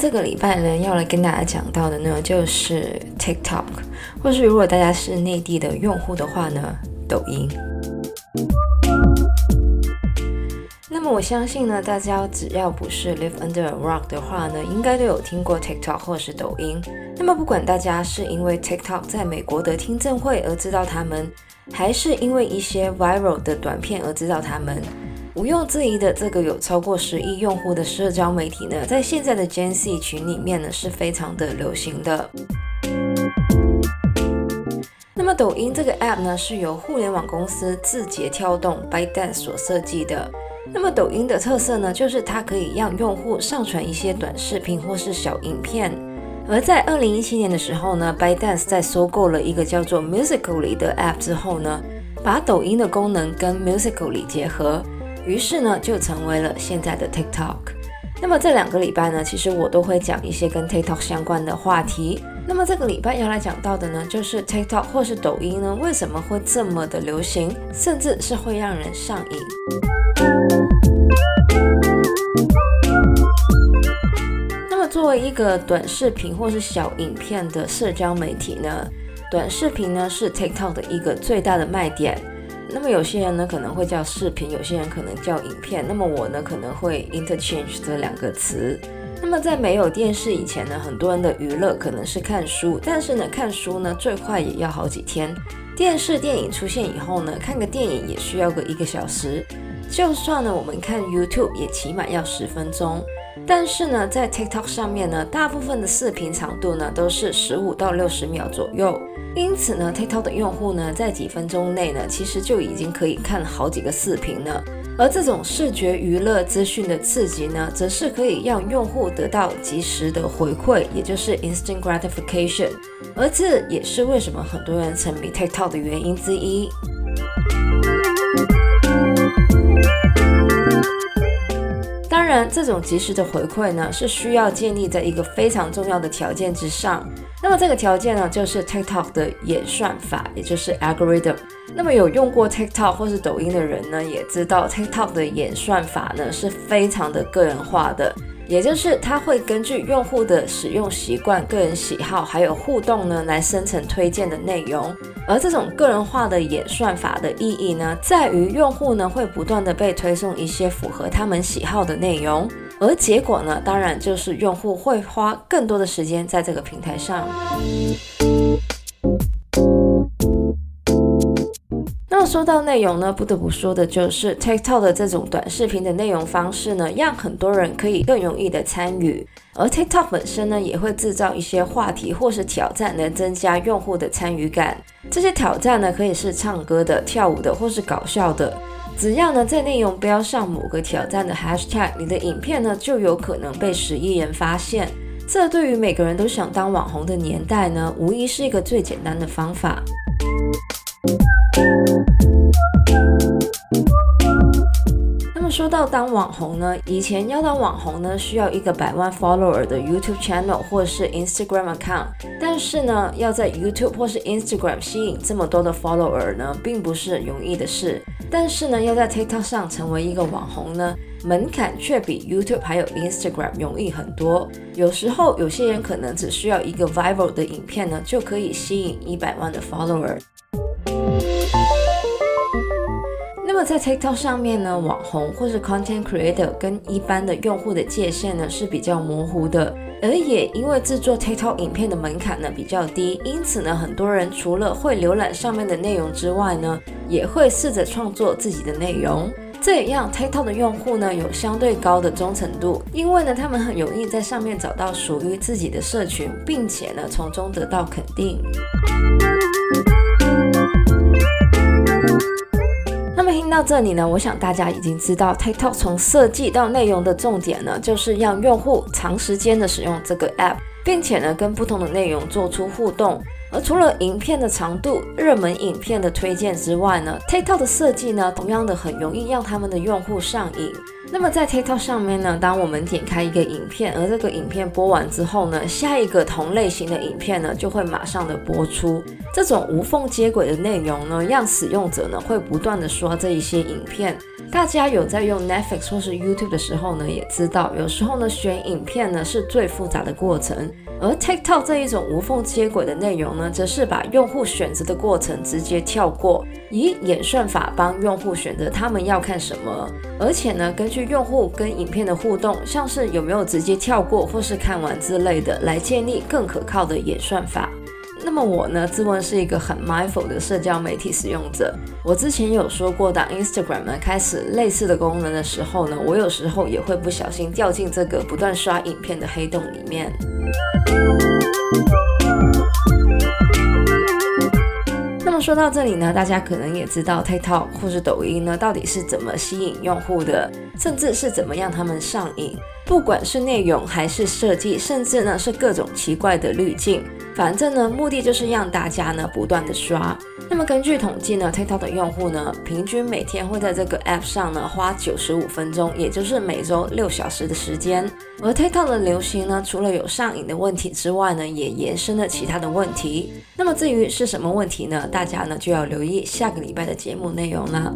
这个礼拜呢，要来跟大家讲到的呢，就是 TikTok，或是如果大家是内地的用户的话呢，抖音。那么我相信呢，大家只要不是 live under a rock 的话呢，应该都有听过 TikTok 或是抖音。那么不管大家是因为 TikTok 在美国的听证会而知道他们，还是因为一些 viral 的短片而知道他们，毋庸置疑的，这个有超过十亿用户的社交媒体呢，在现在的 Gen Z 群里面呢，是非常的流行的。那么抖音这个 app 呢，是由互联网公司字节跳动 ByteDance 所设计的。那么抖音的特色呢，就是它可以让用户上传一些短视频或是小影片。而在二零一七年的时候呢，ByteDance 在收购了一个叫做 Musical.ly 的 app 之后呢，把抖音的功能跟 Musical.ly 结合，于是呢就成为了现在的 TikTok。那么这两个礼拜呢，其实我都会讲一些跟 TikTok 相关的话题。那么这个礼拜要来讲到的呢，就是 TikTok 或是抖音呢，为什么会这么的流行，甚至是会让人上瘾。那么作为一个短视频或是小影片的社交媒体呢，短视频呢是 TikTok 的一个最大的卖点。那么有些人呢可能会叫视频，有些人可能叫影片。那么我呢可能会 interchange 这两个词。那么在没有电视以前呢，很多人的娱乐可能是看书，但是呢看书呢最快也要好几天。电视电影出现以后呢，看个电影也需要个一个小时。就算呢我们看 YouTube 也起码要十分钟。但是呢，在 TikTok 上面呢，大部分的视频长度呢都是十五到六十秒左右，因此呢，TikTok 的用户呢，在几分钟内呢，其实就已经可以看好几个视频了。而这种视觉娱乐资讯的刺激呢，则是可以让用户得到即时的回馈，也就是 instant gratification。而这也是为什么很多人沉迷 TikTok 的原因之一。当然，这种及时的回馈呢，是需要建立在一个非常重要的条件之上。那么这个条件呢，就是 TikTok 的演算法，也就是 algorithm。那么有用过 TikTok 或是抖音的人呢，也知道 TikTok 的演算法呢，是非常的个人化的。也就是它会根据用户的使用习惯、个人喜好还有互动呢，来生成推荐的内容。而这种个人化的演算法的意义呢，在于用户呢会不断的被推送一些符合他们喜好的内容，而结果呢，当然就是用户会花更多的时间在这个平台上。那说到内容呢，不得不说的就是 TikTok 的这种短视频的内容方式呢，让很多人可以更容易的参与。而 TikTok 本身呢，也会制造一些话题或是挑战，来增加用户的参与感。这些挑战呢，可以是唱歌的、跳舞的，或是搞笑的。只要呢，在内容标上某个挑战的 Hashtag，你的影片呢，就有可能被十亿人发现。这对于每个人都想当网红的年代呢，无疑是一个最简单的方法。到当网红呢，以前要当网红呢，需要一个百万 follower 的 YouTube channel 或是 Instagram account。但是呢，要在 YouTube 或是 Instagram 吸引这么多的 follower 呢，并不是容易的事。但是呢，要在 TikTok 上成为一个网红呢，门槛却比 YouTube 还有 Instagram 容易很多。有时候，有些人可能只需要一个 viral 的影片呢，就可以吸引一百万的 follower。在 TikTok 上面呢，网红或是 Content Creator 跟一般的用户的界限呢是比较模糊的，而也因为制作 TikTok 影片的门槛呢比较低，因此呢，很多人除了会浏览上面的内容之外呢，也会试着创作自己的内容。这也让 TikTok 的用户呢有相对高的忠诚度，因为呢，他们很容易在上面找到属于自己的社群，并且呢，从中得到肯定。听到这里呢，我想大家已经知道，TikTok 从设计到内容的重点呢，就是让用户长时间的使用这个 app，并且呢，跟不同的内容做出互动。而除了影片的长度、热门影片的推荐之外呢，TikTok 的设计呢，同样的很容易让他们的用户上瘾。那么在 TikTok 上面呢，当我们点开一个影片，而这个影片播完之后呢，下一个同类型的影片呢，就会马上的播出。这种无缝接轨的内容呢，让使用者呢，会不断的刷这一些影片。大家有在用 Netflix 或是 YouTube 的时候呢，也知道有时候呢，选影片呢是最复杂的过程。而 TikTok 这一种无缝接轨的内容呢，则是把用户选择的过程直接跳过，以演算法帮用户选择他们要看什么，而且呢，根据用户跟影片的互动，像是有没有直接跳过或是看完之类的，来建立更可靠的演算法。那么我呢，自问是一个很 mindful 的社交媒体使用者。我之前有说过，当 Instagram 呢开始类似的功能的时候呢，我有时候也会不小心掉进这个不断刷影片的黑洞里面。说到这里呢，大家可能也知道 TikTok 或是抖音呢，到底是怎么吸引用户的，甚至是怎么让他们上瘾。不管是内容还是设计，甚至呢是各种奇怪的滤镜。反正呢，目的就是让大家呢不断的刷。那么根据统计呢，TikTok 的用户呢，平均每天会在这个 App 上呢花九十五分钟，也就是每周六小时的时间。而 TikTok 的流行呢，除了有上瘾的问题之外呢，也延伸了其他的问题。那么至于是什么问题呢？大家呢就要留意下个礼拜的节目内容了。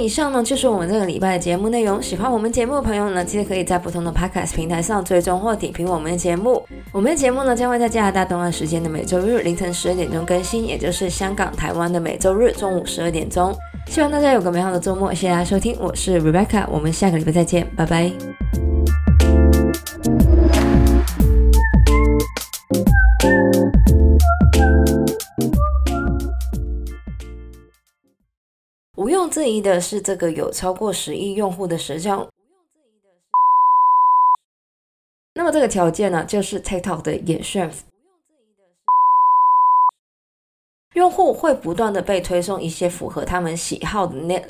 以上呢就是我们这个礼拜的节目内容。喜欢我们节目的朋友呢，记得可以在不同的 Podcast 平台上追踪或点评我们的节目。我们的节目呢将会在加拿大东岸时间的每周日凌晨十二点钟更新，也就是香港、台湾的每周日中午十二点钟。希望大家有个美好的周末，谢谢大家收听，我是 Rebecca，我们下个礼拜再见，拜拜。质疑的是，这个有超过十亿用户的社交，那么这个条件呢，就是 TikTok 的演算法，用户会不断的被推送一些符合他们喜好的内